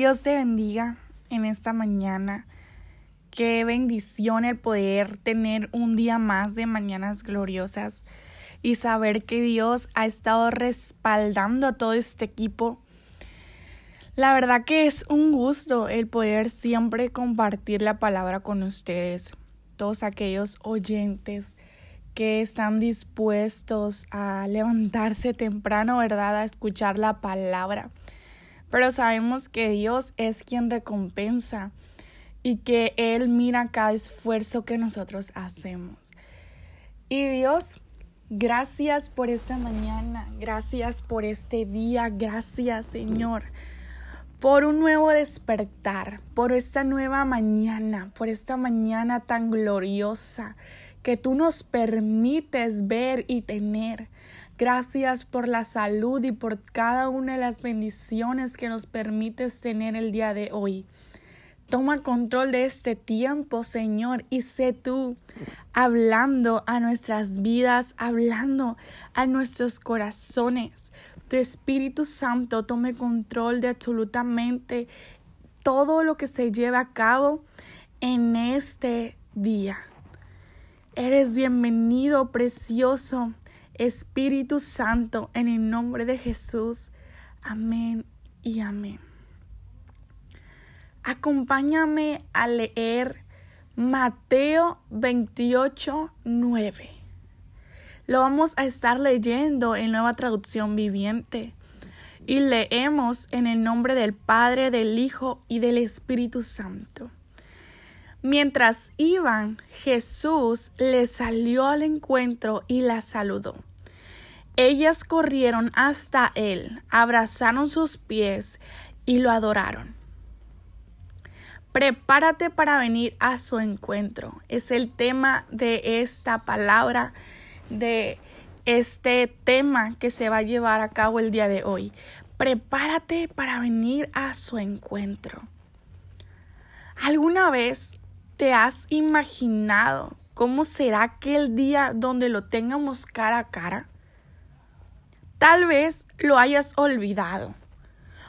Dios te bendiga en esta mañana. Qué bendición el poder tener un día más de mañanas gloriosas y saber que Dios ha estado respaldando a todo este equipo. La verdad que es un gusto el poder siempre compartir la palabra con ustedes, todos aquellos oyentes que están dispuestos a levantarse temprano, ¿verdad? A escuchar la palabra. Pero sabemos que Dios es quien recompensa y que Él mira cada esfuerzo que nosotros hacemos. Y Dios, gracias por esta mañana, gracias por este día, gracias Señor por un nuevo despertar, por esta nueva mañana, por esta mañana tan gloriosa que tú nos permites ver y tener. Gracias por la salud y por cada una de las bendiciones que nos permites tener el día de hoy. Toma control de este tiempo, Señor, y sé tú hablando a nuestras vidas, hablando a nuestros corazones. Tu Espíritu Santo tome control de absolutamente todo lo que se lleva a cabo en este día. Eres bienvenido, precioso Espíritu Santo, en el nombre de Jesús. Amén y amén. Acompáñame a leer Mateo 28, 9. Lo vamos a estar leyendo en nueva traducción viviente. Y leemos en el nombre del Padre, del Hijo y del Espíritu Santo. Mientras iban, Jesús les salió al encuentro y la saludó. Ellas corrieron hasta él, abrazaron sus pies y lo adoraron. Prepárate para venir a su encuentro. Es el tema de esta palabra, de este tema que se va a llevar a cabo el día de hoy. Prepárate para venir a su encuentro. ¿Alguna vez te has imaginado cómo será aquel día donde lo tengamos cara a cara? Tal vez lo hayas olvidado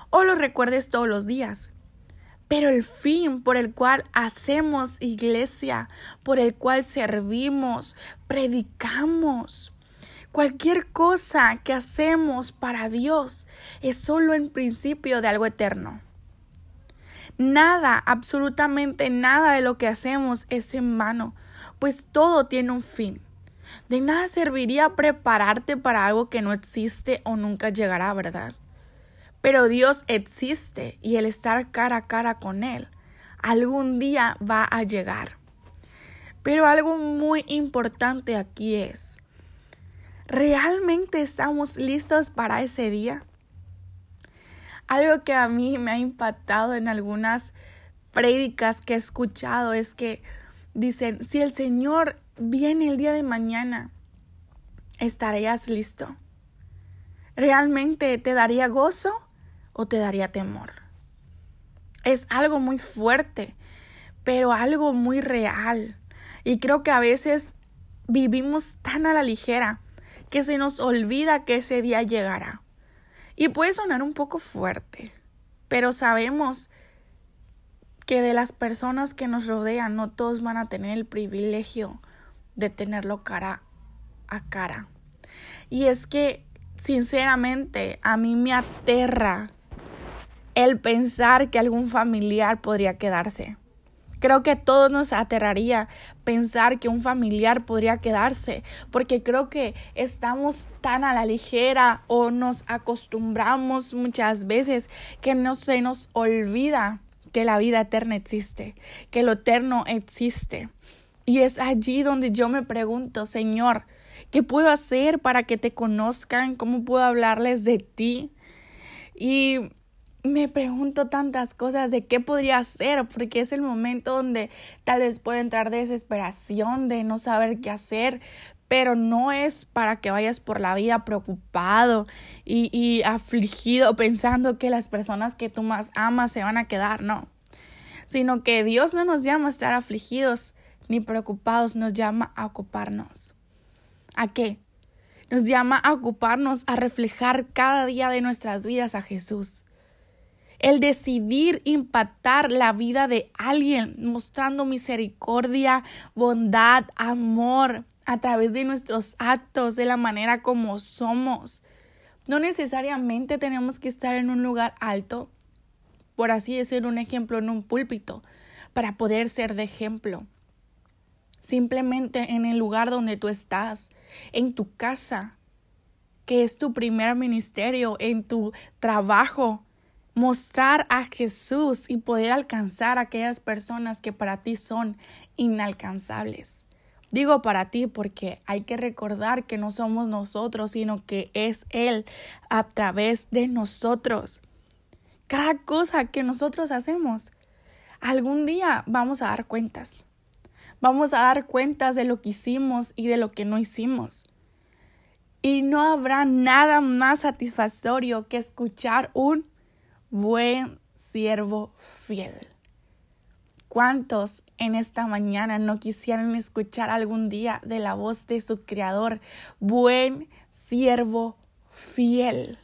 o lo recuerdes todos los días, pero el fin por el cual hacemos iglesia, por el cual servimos, predicamos, cualquier cosa que hacemos para Dios es solo en principio de algo eterno. Nada, absolutamente nada de lo que hacemos es en vano, pues todo tiene un fin. De nada serviría prepararte para algo que no existe o nunca llegará, ¿verdad? Pero Dios existe y el estar cara a cara con Él algún día va a llegar. Pero algo muy importante aquí es, ¿realmente estamos listos para ese día? Algo que a mí me ha impactado en algunas prédicas que he escuchado es que dicen, si el Señor viene el día de mañana, ¿estarías listo? ¿Realmente te daría gozo? o te daría temor. Es algo muy fuerte, pero algo muy real. Y creo que a veces vivimos tan a la ligera que se nos olvida que ese día llegará. Y puede sonar un poco fuerte, pero sabemos que de las personas que nos rodean no todos van a tener el privilegio de tenerlo cara a cara. Y es que, sinceramente, a mí me aterra el pensar que algún familiar podría quedarse. Creo que a todos nos aterraría pensar que un familiar podría quedarse, porque creo que estamos tan a la ligera o nos acostumbramos muchas veces que no se nos olvida que la vida eterna existe, que lo eterno existe. Y es allí donde yo me pregunto, Señor, ¿qué puedo hacer para que te conozcan? ¿Cómo puedo hablarles de ti? Y me pregunto tantas cosas de qué podría hacer, porque es el momento donde tal vez puede entrar desesperación de no saber qué hacer, pero no es para que vayas por la vida preocupado y, y afligido pensando que las personas que tú más amas se van a quedar, no, sino que Dios no nos llama a estar afligidos ni preocupados, nos llama a ocuparnos. ¿A qué? Nos llama a ocuparnos, a reflejar cada día de nuestras vidas a Jesús el decidir impactar la vida de alguien, mostrando misericordia, bondad, amor a través de nuestros actos, de la manera como somos. No necesariamente tenemos que estar en un lugar alto, por así decir un ejemplo, en un púlpito, para poder ser de ejemplo. Simplemente en el lugar donde tú estás, en tu casa, que es tu primer ministerio, en tu trabajo, mostrar a Jesús y poder alcanzar a aquellas personas que para ti son inalcanzables. Digo para ti porque hay que recordar que no somos nosotros, sino que es Él a través de nosotros. Cada cosa que nosotros hacemos, algún día vamos a dar cuentas. Vamos a dar cuentas de lo que hicimos y de lo que no hicimos. Y no habrá nada más satisfactorio que escuchar un buen siervo fiel. ¿Cuántos en esta mañana no quisieran escuchar algún día de la voz de su Creador, buen siervo fiel?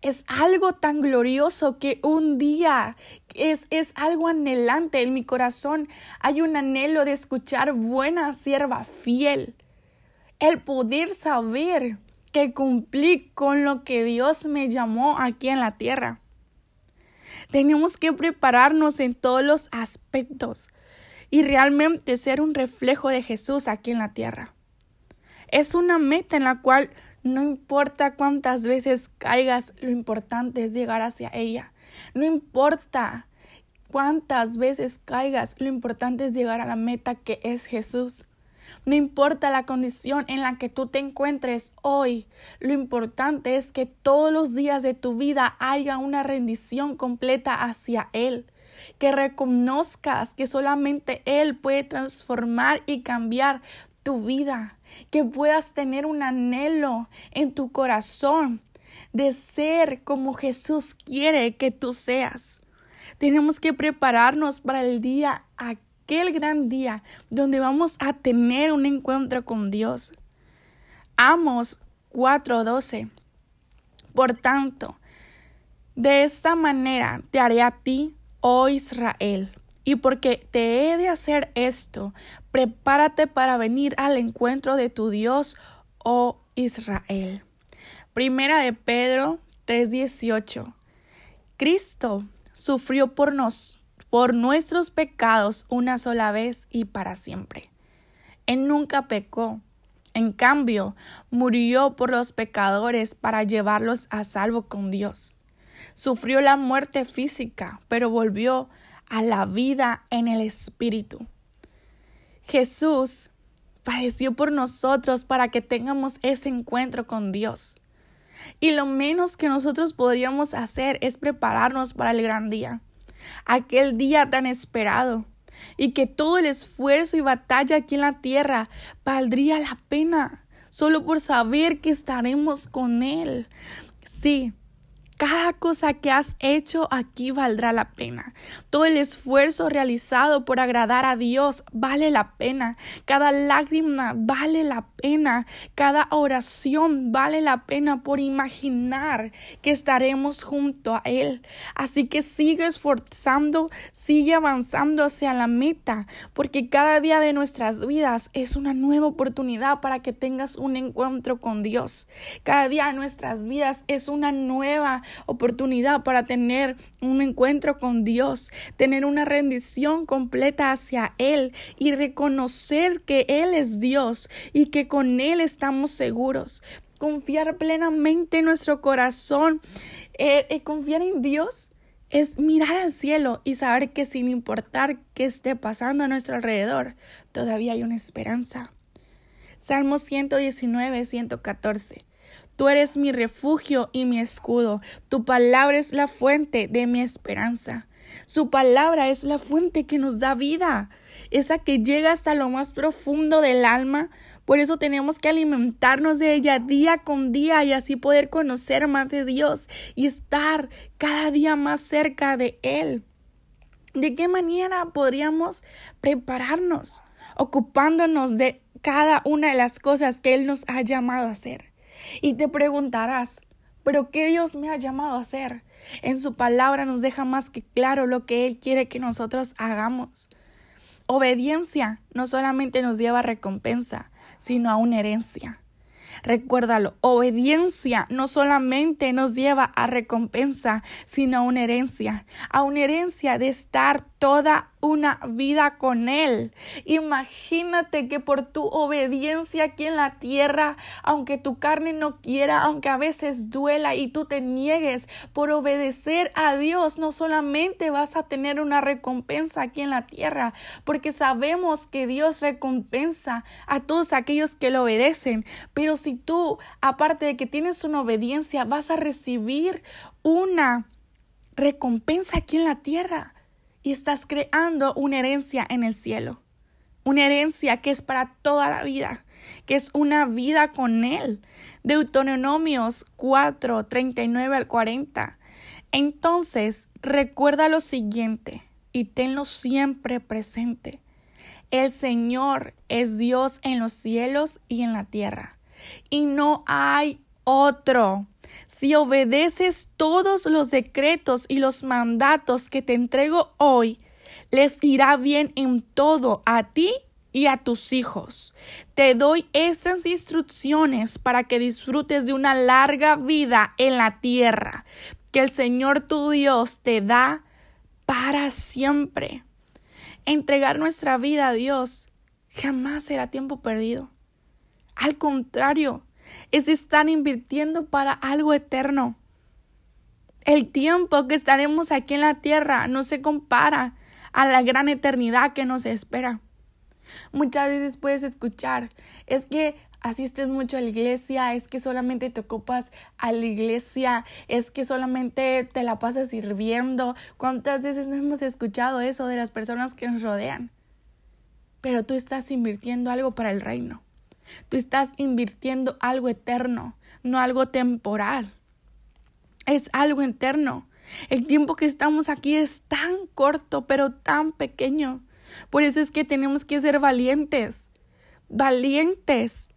Es algo tan glorioso que un día es, es algo anhelante en mi corazón. Hay un anhelo de escuchar buena sierva fiel. El poder saber que cumplí con lo que Dios me llamó aquí en la tierra. Tenemos que prepararnos en todos los aspectos y realmente ser un reflejo de Jesús aquí en la tierra. Es una meta en la cual no importa cuántas veces caigas, lo importante es llegar hacia ella. No importa cuántas veces caigas, lo importante es llegar a la meta que es Jesús. No importa la condición en la que tú te encuentres hoy, lo importante es que todos los días de tu vida haya una rendición completa hacia Él, que reconozcas que solamente Él puede transformar y cambiar tu vida, que puedas tener un anhelo en tu corazón de ser como Jesús quiere que tú seas. Tenemos que prepararnos para el día gran día donde vamos a tener un encuentro con Dios. Amos 4:12. Por tanto, de esta manera te haré a ti, oh Israel, y porque te he de hacer esto, prepárate para venir al encuentro de tu Dios, oh Israel. Primera de Pedro 3:18. Cristo sufrió por nosotros por nuestros pecados una sola vez y para siempre. Él nunca pecó. En cambio, murió por los pecadores para llevarlos a salvo con Dios. Sufrió la muerte física, pero volvió a la vida en el Espíritu. Jesús padeció por nosotros para que tengamos ese encuentro con Dios. Y lo menos que nosotros podríamos hacer es prepararnos para el gran día aquel día tan esperado, y que todo el esfuerzo y batalla aquí en la tierra valdría la pena solo por saber que estaremos con Él. Sí, cada cosa que has hecho aquí valdrá la pena. Todo el esfuerzo realizado por agradar a Dios vale la pena. Cada lágrima vale la pena. Cada oración vale la pena por imaginar que estaremos junto a Él. Así que sigue esforzando, sigue avanzando hacia la meta, porque cada día de nuestras vidas es una nueva oportunidad para que tengas un encuentro con Dios. Cada día de nuestras vidas es una nueva oportunidad para tener un encuentro con Dios, tener una rendición completa hacia Él y reconocer que Él es Dios y que con Él estamos seguros. Confiar plenamente en nuestro corazón, eh, eh, confiar en Dios es mirar al cielo y saber que sin importar qué esté pasando a nuestro alrededor, todavía hay una esperanza. Salmo 119, 114. Tú eres mi refugio y mi escudo. Tu palabra es la fuente de mi esperanza. Su palabra es la fuente que nos da vida, esa que llega hasta lo más profundo del alma. Por eso tenemos que alimentarnos de ella día con día y así poder conocer más de Dios y estar cada día más cerca de Él. ¿De qué manera podríamos prepararnos? Ocupándonos de cada una de las cosas que Él nos ha llamado a hacer. Y te preguntarás, Pero ¿qué Dios me ha llamado a hacer? En su palabra nos deja más que claro lo que Él quiere que nosotros hagamos. Obediencia no solamente nos lleva a recompensa, sino a una herencia. Recuérdalo, obediencia no solamente nos lleva a recompensa, sino a una herencia, a una herencia de estar toda una vida con Él. Imagínate que por tu obediencia aquí en la tierra, aunque tu carne no quiera, aunque a veces duela y tú te niegues por obedecer a Dios, no solamente vas a tener una recompensa aquí en la tierra, porque sabemos que Dios recompensa a todos aquellos que lo obedecen, pero si tú, aparte de que tienes una obediencia, vas a recibir una recompensa aquí en la tierra y estás creando una herencia en el cielo. Una herencia que es para toda la vida, que es una vida con Él. Deuteronomios 4, 39 al 40. Entonces, recuerda lo siguiente y tenlo siempre presente. El Señor es Dios en los cielos y en la tierra, y no hay otro. Si obedeces todos los decretos y los mandatos que te entrego hoy, les irá bien en todo a ti y a tus hijos. Te doy estas instrucciones para que disfrutes de una larga vida en la tierra que el Señor tu Dios te da para siempre. Entregar nuestra vida a Dios jamás será tiempo perdido. Al contrario, es estar invirtiendo para algo eterno. El tiempo que estaremos aquí en la tierra no se compara a la gran eternidad que nos espera. Muchas veces puedes escuchar, es que asistes mucho a la iglesia, es que solamente te ocupas a la iglesia, es que solamente te la pasas sirviendo. ¿Cuántas veces no hemos escuchado eso de las personas que nos rodean? Pero tú estás invirtiendo algo para el reino. Tú estás invirtiendo algo eterno, no algo temporal. Es algo eterno. El tiempo que estamos aquí es tan corto, pero tan pequeño. Por eso es que tenemos que ser valientes. Valientes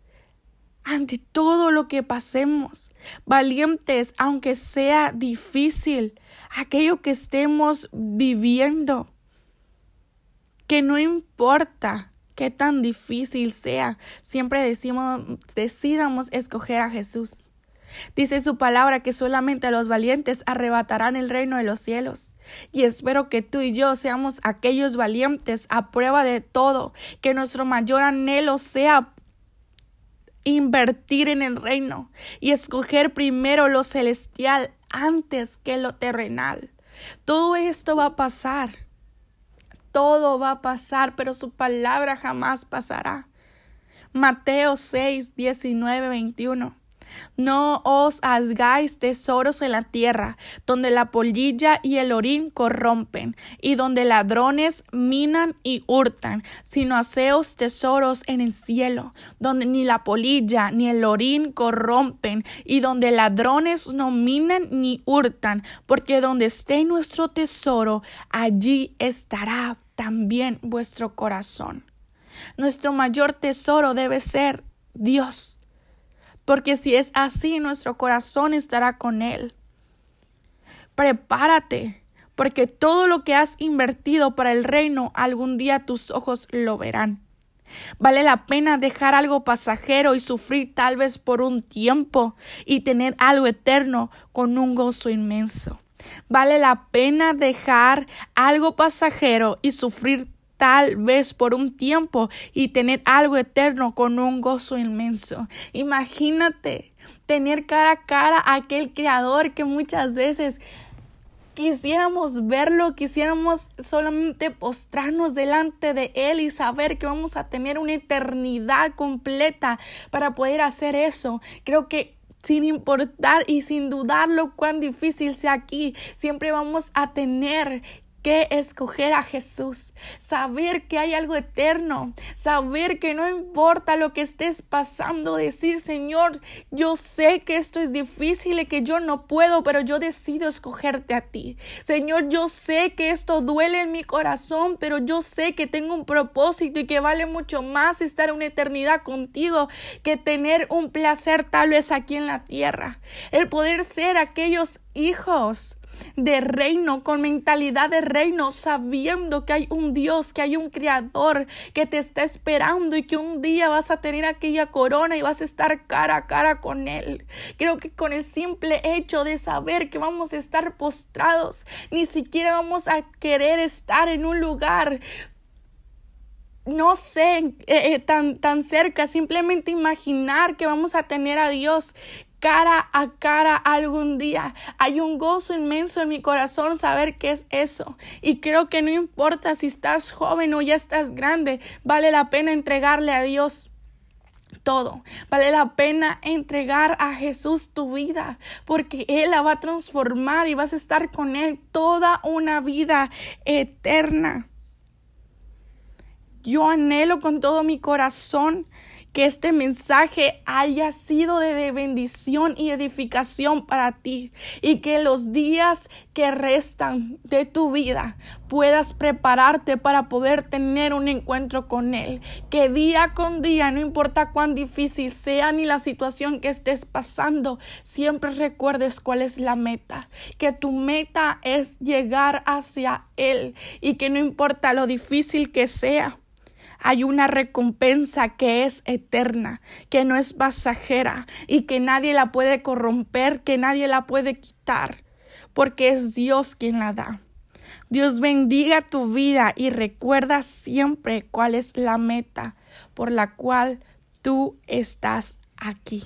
ante todo lo que pasemos. Valientes aunque sea difícil. Aquello que estemos viviendo. Que no importa qué tan difícil sea, siempre decimos, decidamos escoger a Jesús. Dice su palabra que solamente los valientes arrebatarán el reino de los cielos. Y espero que tú y yo seamos aquellos valientes a prueba de todo, que nuestro mayor anhelo sea invertir en el reino y escoger primero lo celestial antes que lo terrenal. Todo esto va a pasar todo va a pasar, pero su palabra jamás pasará. Mateo 6, 19, 21. No os hagáis tesoros en la tierra, donde la polilla y el orín corrompen, y donde ladrones minan y hurtan, sino haceos tesoros en el cielo, donde ni la polilla ni el orín corrompen, y donde ladrones no minan ni hurtan, porque donde esté nuestro tesoro, allí estará también vuestro corazón. Nuestro mayor tesoro debe ser Dios, porque si es así, nuestro corazón estará con Él. Prepárate, porque todo lo que has invertido para el reino, algún día tus ojos lo verán. Vale la pena dejar algo pasajero y sufrir tal vez por un tiempo y tener algo eterno con un gozo inmenso. Vale la pena dejar algo pasajero y sufrir tal vez por un tiempo y tener algo eterno con un gozo inmenso. Imagínate tener cara a cara a aquel creador que muchas veces quisiéramos verlo, quisiéramos solamente postrarnos delante de Él y saber que vamos a tener una eternidad completa para poder hacer eso. Creo que sin importar y sin dudarlo cuán difícil sea aquí, siempre vamos a tener qué escoger a Jesús, saber que hay algo eterno, saber que no importa lo que estés pasando, decir, Señor, yo sé que esto es difícil y que yo no puedo, pero yo decido escogerte a ti. Señor, yo sé que esto duele en mi corazón, pero yo sé que tengo un propósito y que vale mucho más estar una eternidad contigo que tener un placer tal vez aquí en la tierra. El poder ser aquellos hijos de reino, con mentalidad de reino, sabiendo que hay un Dios, que hay un Creador que te está esperando y que un día vas a tener aquella corona y vas a estar cara a cara con Él. Creo que con el simple hecho de saber que vamos a estar postrados, ni siquiera vamos a querer estar en un lugar no sé, eh, eh, tan, tan cerca, simplemente imaginar que vamos a tener a Dios cara a cara algún día. Hay un gozo inmenso en mi corazón saber qué es eso. Y creo que no importa si estás joven o ya estás grande, vale la pena entregarle a Dios todo. Vale la pena entregar a Jesús tu vida porque Él la va a transformar y vas a estar con Él toda una vida eterna. Yo anhelo con todo mi corazón que este mensaje haya sido de bendición y edificación para ti y que los días que restan de tu vida puedas prepararte para poder tener un encuentro con Él. Que día con día, no importa cuán difícil sea ni la situación que estés pasando, siempre recuerdes cuál es la meta. Que tu meta es llegar hacia Él y que no importa lo difícil que sea hay una recompensa que es eterna, que no es pasajera y que nadie la puede corromper, que nadie la puede quitar, porque es Dios quien la da. Dios bendiga tu vida y recuerda siempre cuál es la meta por la cual tú estás aquí.